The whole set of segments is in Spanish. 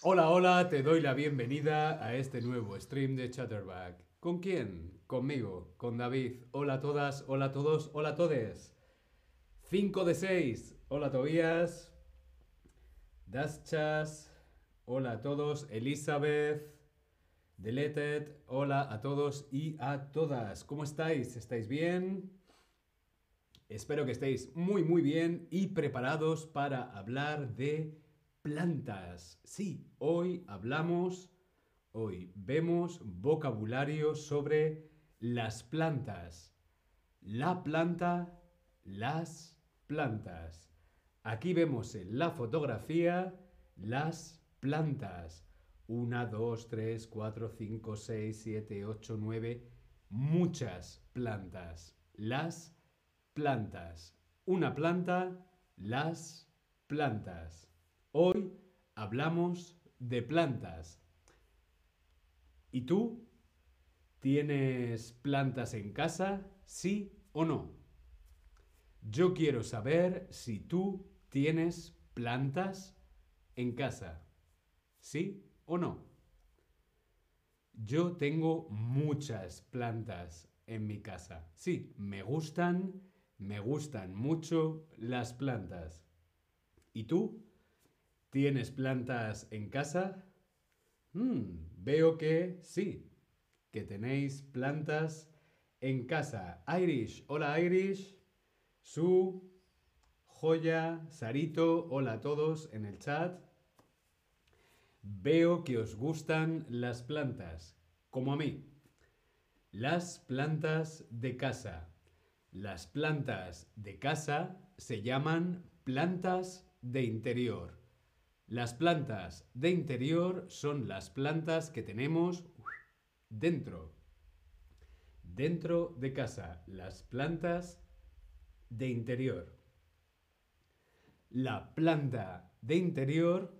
Hola, hola, te doy la bienvenida a este nuevo stream de Chatterback. ¿Con quién? Conmigo, con David. Hola a todas, hola a todos, hola a todes. 5 de 6. Hola Tobías. Daschas. Hola a todos. Elizabeth. Deleted. Hola a todos y a todas. ¿Cómo estáis? ¿Estáis bien? Espero que estéis muy muy bien y preparados para hablar de plantas. Sí, hoy hablamos, hoy vemos vocabulario sobre las plantas. La planta, las plantas. Aquí vemos en la fotografía las plantas. Una, dos, tres, cuatro, cinco, seis, siete, ocho, nueve. Muchas plantas. Las plantas. Una planta, las plantas. Hoy hablamos de plantas. ¿Y tú? ¿Tienes plantas en casa? ¿Sí o no? Yo quiero saber si tú tienes plantas en casa. ¿Sí o no? Yo tengo muchas plantas en mi casa. Sí, me gustan, me gustan mucho las plantas. ¿Y tú? ¿Tienes plantas en casa? Hmm, veo que sí, que tenéis plantas en casa. Irish, hola Irish. Su, Joya, Sarito, hola a todos en el chat. Veo que os gustan las plantas, como a mí. Las plantas de casa. Las plantas de casa se llaman plantas de interior. Las plantas de interior son las plantas que tenemos dentro. Dentro de casa, las plantas de interior. La planta de interior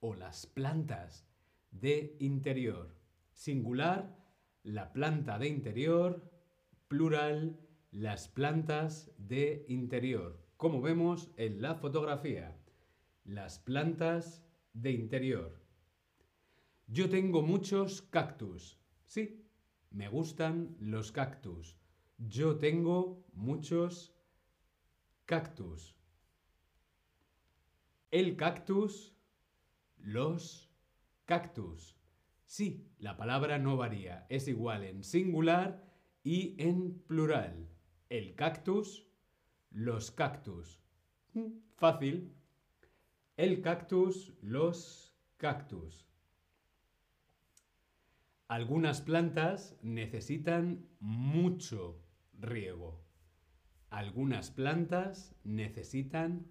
o las plantas de interior. Singular, la planta de interior. Plural, las plantas de interior. Como vemos en la fotografía. Las plantas de interior. Yo tengo muchos cactus. Sí, me gustan los cactus. Yo tengo muchos cactus. El cactus, los cactus. Sí, la palabra no varía, es igual en singular y en plural. El cactus, los cactus. Mm, fácil. El cactus, los cactus. Algunas plantas necesitan mucho riego. Algunas plantas necesitan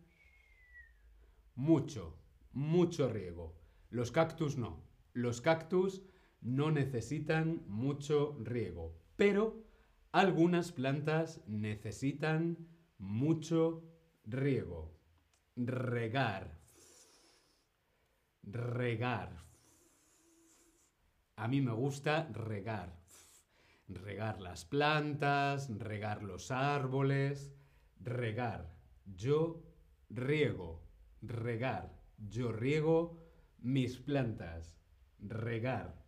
mucho, mucho riego. Los cactus no. Los cactus no necesitan mucho riego. Pero algunas plantas necesitan mucho riego. Regar, regar. A mí me gusta regar. Regar las plantas, regar los árboles, regar. Yo riego, regar. Yo riego mis plantas, regar.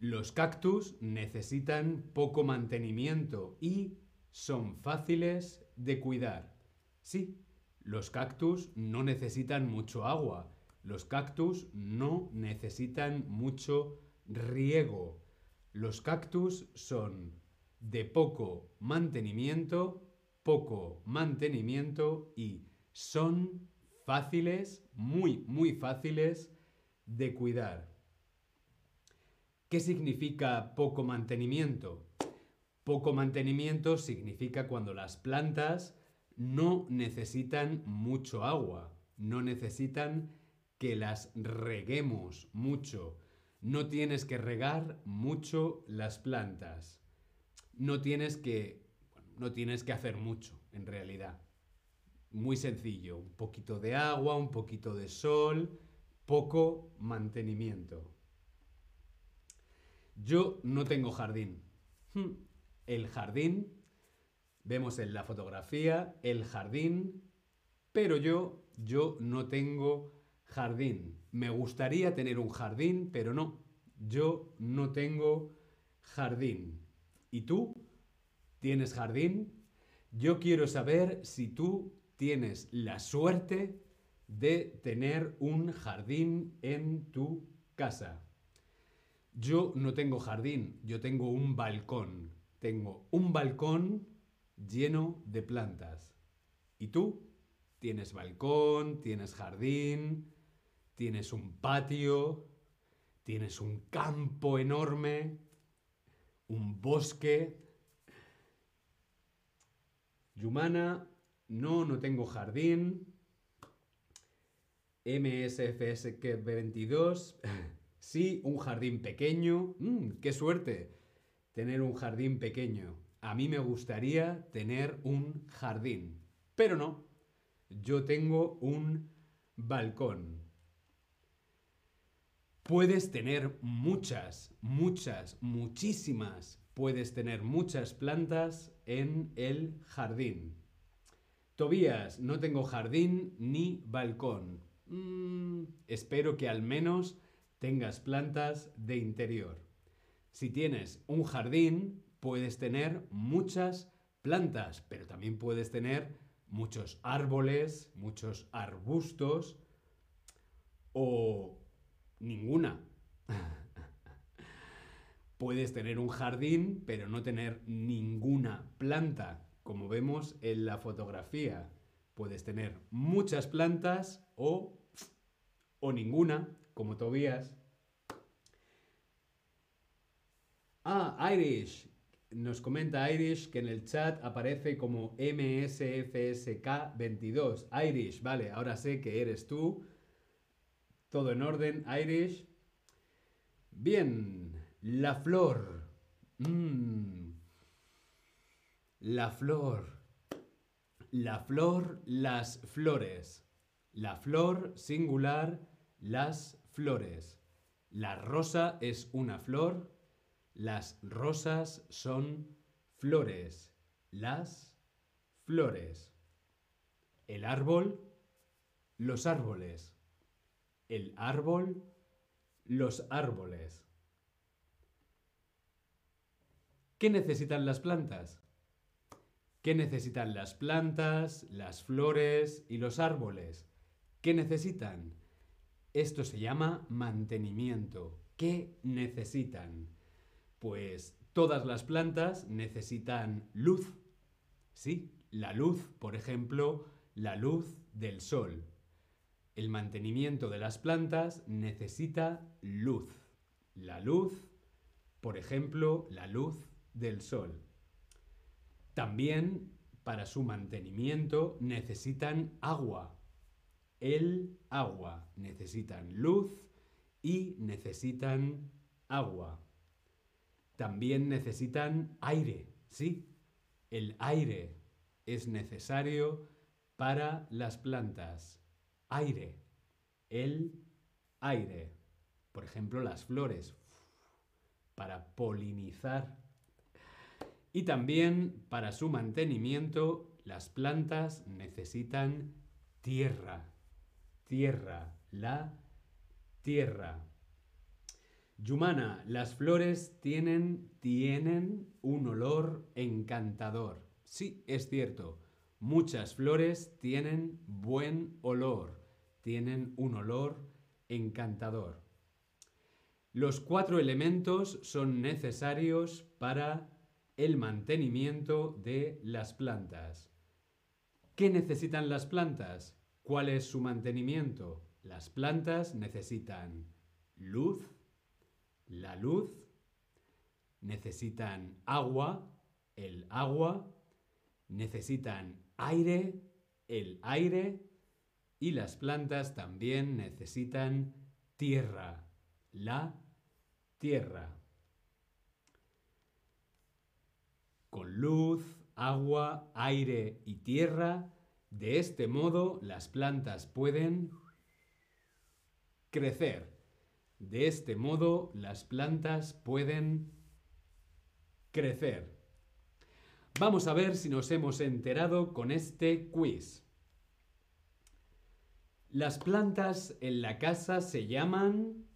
Los cactus necesitan poco mantenimiento y son fáciles de cuidar. Sí, los cactus no necesitan mucho agua. Los cactus no necesitan mucho riego. Los cactus son de poco mantenimiento, poco mantenimiento y son fáciles, muy, muy fáciles de cuidar. ¿Qué significa poco mantenimiento? Poco mantenimiento significa cuando las plantas no necesitan mucho agua, no necesitan que las reguemos mucho. No tienes que regar mucho las plantas. No tienes que no tienes que hacer mucho en realidad. Muy sencillo, un poquito de agua, un poquito de sol, poco mantenimiento. Yo no tengo jardín. Hmm, el jardín Vemos en la fotografía el jardín, pero yo, yo no tengo jardín. Me gustaría tener un jardín, pero no. Yo no tengo jardín. ¿Y tú? ¿Tienes jardín? Yo quiero saber si tú tienes la suerte de tener un jardín en tu casa. Yo no tengo jardín, yo tengo un balcón. Tengo un balcón lleno de plantas. ¿Y tú? ¿Tienes balcón? ¿Tienes jardín? ¿Tienes un patio? ¿Tienes un campo enorme? ¿Un bosque? Yumana, no, no tengo jardín. MSFSK22, sí, un jardín pequeño. Mm, ¡Qué suerte! Tener un jardín pequeño. A mí me gustaría tener un jardín. Pero no, yo tengo un balcón. Puedes tener muchas, muchas, muchísimas, puedes tener muchas plantas en el jardín. Tobías, no tengo jardín ni balcón. Mm, espero que al menos tengas plantas de interior. Si tienes un jardín, puedes tener muchas plantas, pero también puedes tener muchos árboles, muchos arbustos o ninguna. puedes tener un jardín, pero no tener ninguna planta, como vemos en la fotografía. Puedes tener muchas plantas o, o ninguna, como Tobías. Ah, Irish. Nos comenta Irish que en el chat aparece como MSFSK22. Irish, vale, ahora sé que eres tú. Todo en orden, Irish. Bien, la flor. Mm. La flor. La flor, las flores. La flor singular, las flores. La rosa es una flor las rosas son flores. Las flores. El árbol, los árboles. El árbol, los árboles. ¿Qué necesitan las plantas? ¿Qué necesitan las plantas, las flores y los árboles? ¿Qué necesitan? Esto se llama mantenimiento. ¿Qué necesitan? Pues todas las plantas necesitan luz. Sí, la luz, por ejemplo, la luz del sol. El mantenimiento de las plantas necesita luz. La luz, por ejemplo, la luz del sol. También para su mantenimiento necesitan agua. El agua. Necesitan luz y necesitan agua también necesitan aire, ¿sí? El aire es necesario para las plantas. Aire. El aire. Por ejemplo, las flores. Para polinizar. Y también para su mantenimiento, las plantas necesitan tierra. Tierra. La tierra. Yumana, las flores tienen, tienen un olor encantador. Sí, es cierto. Muchas flores tienen buen olor, tienen un olor encantador. Los cuatro elementos son necesarios para el mantenimiento de las plantas. ¿Qué necesitan las plantas? ¿Cuál es su mantenimiento? Las plantas necesitan luz, la luz, necesitan agua, el agua, necesitan aire, el aire, y las plantas también necesitan tierra, la tierra. Con luz, agua, aire y tierra, de este modo las plantas pueden crecer de este modo, las plantas pueden crecer. Vamos a ver si nos hemos enterado con este quiz. Las plantas en la casa se llaman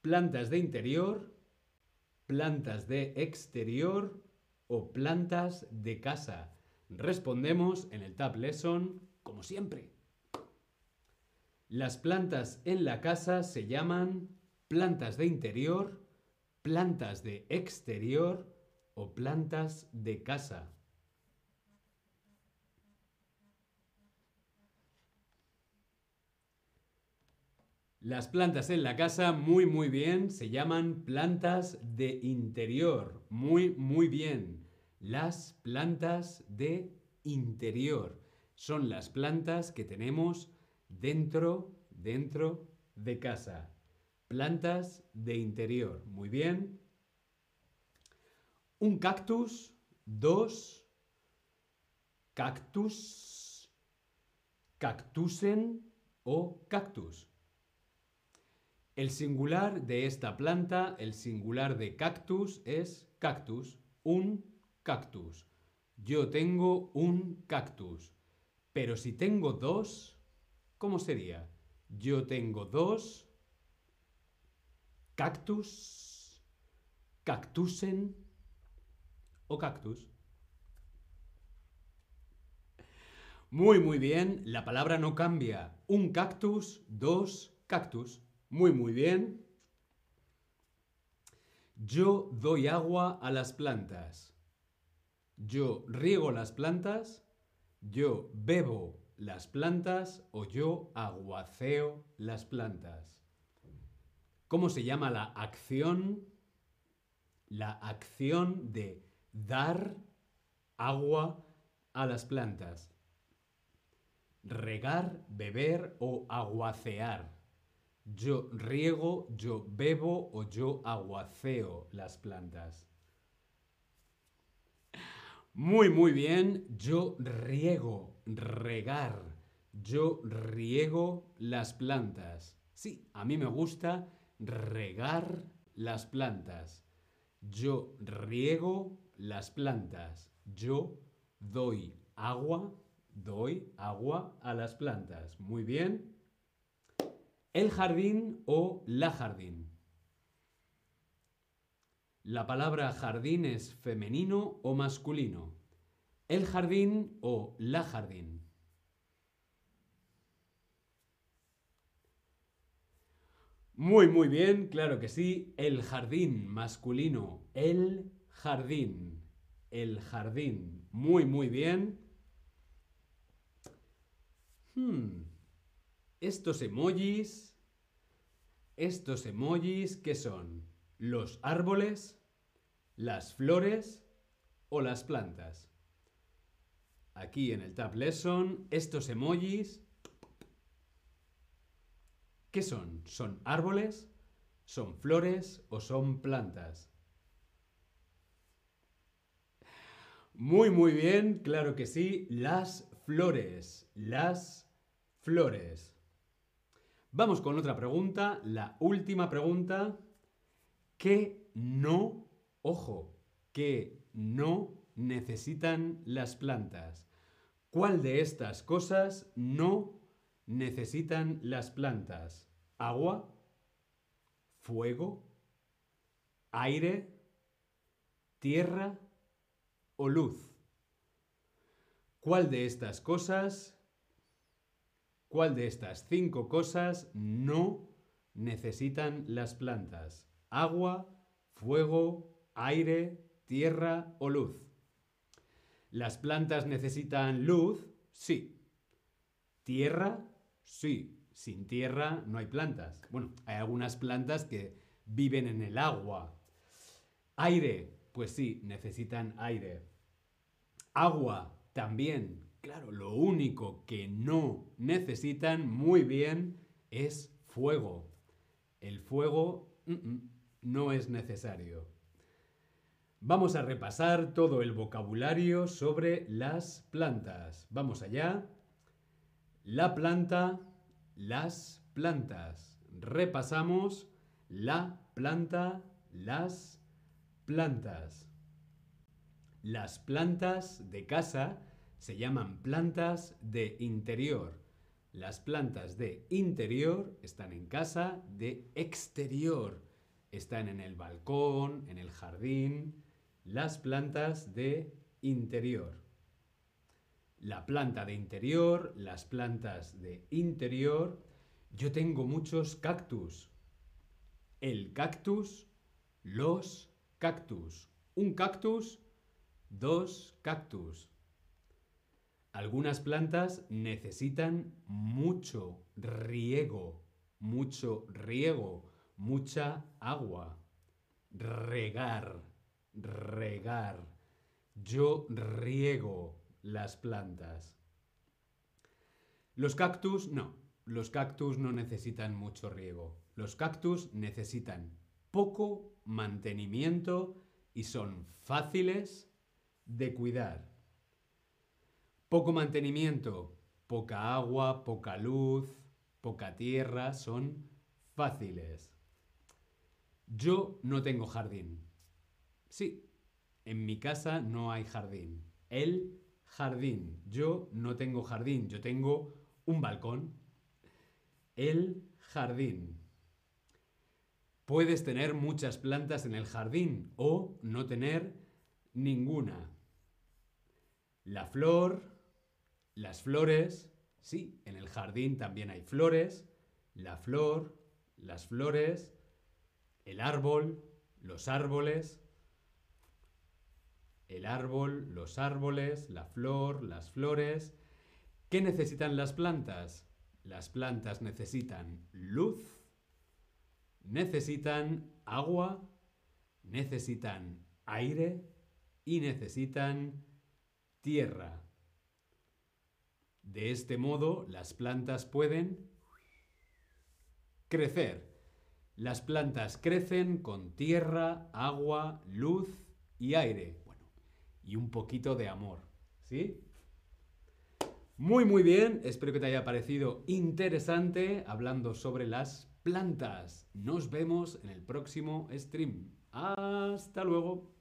plantas de interior, plantas de exterior o plantas de casa. Respondemos en el Tab Lesson como siempre. Las plantas en la casa se llaman plantas de interior, plantas de exterior o plantas de casa. Las plantas en la casa, muy muy bien, se llaman plantas de interior. Muy muy bien. Las plantas de interior son las plantas que tenemos dentro, dentro de casa. Plantas de interior. Muy bien. Un cactus, dos cactus, cactusen o cactus. El singular de esta planta, el singular de cactus es cactus, un cactus. Yo tengo un cactus. Pero si tengo dos, ¿cómo sería? Yo tengo dos cactus, cactusen o cactus. Muy, muy bien, la palabra no cambia. Un cactus, dos cactus. Muy, muy bien. Yo doy agua a las plantas. Yo riego las plantas. Yo bebo las plantas o yo aguaceo las plantas. ¿Cómo se llama la acción? La acción de dar agua a las plantas. Regar, beber o aguacear. Yo riego, yo bebo o yo aguaceo las plantas. Muy, muy bien. Yo riego, regar. Yo riego las plantas. Sí, a mí me gusta regar las plantas. Yo riego las plantas. Yo doy agua, doy agua a las plantas. Muy bien. El jardín o la jardín. La palabra jardín es femenino o masculino. El jardín o la jardín. Muy, muy bien, claro que sí. El jardín masculino. El jardín. El jardín. Muy, muy bien. Hmm. Estos emojis. Estos emojis, ¿qué son? ¿Los árboles? ¿Las flores? ¿O las plantas? Aquí en el Tab Lesson, estos emojis ¿Qué son? ¿Son árboles? ¿Son flores o son plantas? Muy, muy bien, claro que sí, las flores, las flores. Vamos con otra pregunta, la última pregunta. ¿Qué no, ojo, qué no necesitan las plantas? ¿Cuál de estas cosas no necesitan las plantas? ¿Agua? ¿Fuego? ¿Aire? ¿Tierra? ¿O luz? ¿Cuál de estas cosas, cuál de estas cinco cosas no necesitan las plantas? ¿Agua? ¿Fuego? ¿Aire? ¿Tierra o luz? ¿Las plantas necesitan luz? Sí. ¿Tierra? Sí. Sin tierra no hay plantas. Bueno, hay algunas plantas que viven en el agua. Aire, pues sí, necesitan aire. Agua, también. Claro, lo único que no necesitan muy bien es fuego. El fuego no es necesario. Vamos a repasar todo el vocabulario sobre las plantas. Vamos allá. La planta, las plantas. Repasamos la planta, las plantas. Las plantas de casa Se llaman plantas de interior. Las plantas de interior están en casa, de exterior están en el balcón, en el jardín. Las plantas de interior. La planta de interior, las plantas de interior. Yo tengo muchos cactus. El cactus, los cactus. Un cactus, dos cactus. Algunas plantas necesitan mucho riego, mucho riego, mucha agua. Regar, regar. Yo riego las plantas. Los cactus no. Los cactus no necesitan mucho riego. Los cactus necesitan poco mantenimiento y son fáciles de cuidar. Poco mantenimiento, poca agua, poca luz, poca tierra, son fáciles. Yo no tengo jardín. Sí, en mi casa no hay jardín. El jardín. Yo no tengo jardín, yo tengo un balcón. El jardín. Puedes tener muchas plantas en el jardín o no tener ninguna. La flor, las flores, sí, en el jardín también hay flores, la flor, las flores, el árbol, los árboles, el árbol, los árboles, la flor, las flores. ¿Qué necesitan las plantas? Las plantas necesitan luz, necesitan agua, necesitan aire y necesitan tierra. De este modo, las plantas pueden crecer. Las plantas crecen con tierra, agua, luz y aire y un poquito de amor. ¿Sí? Muy, muy bien. Espero que te haya parecido interesante hablando sobre las plantas. Nos vemos en el próximo stream. Hasta luego.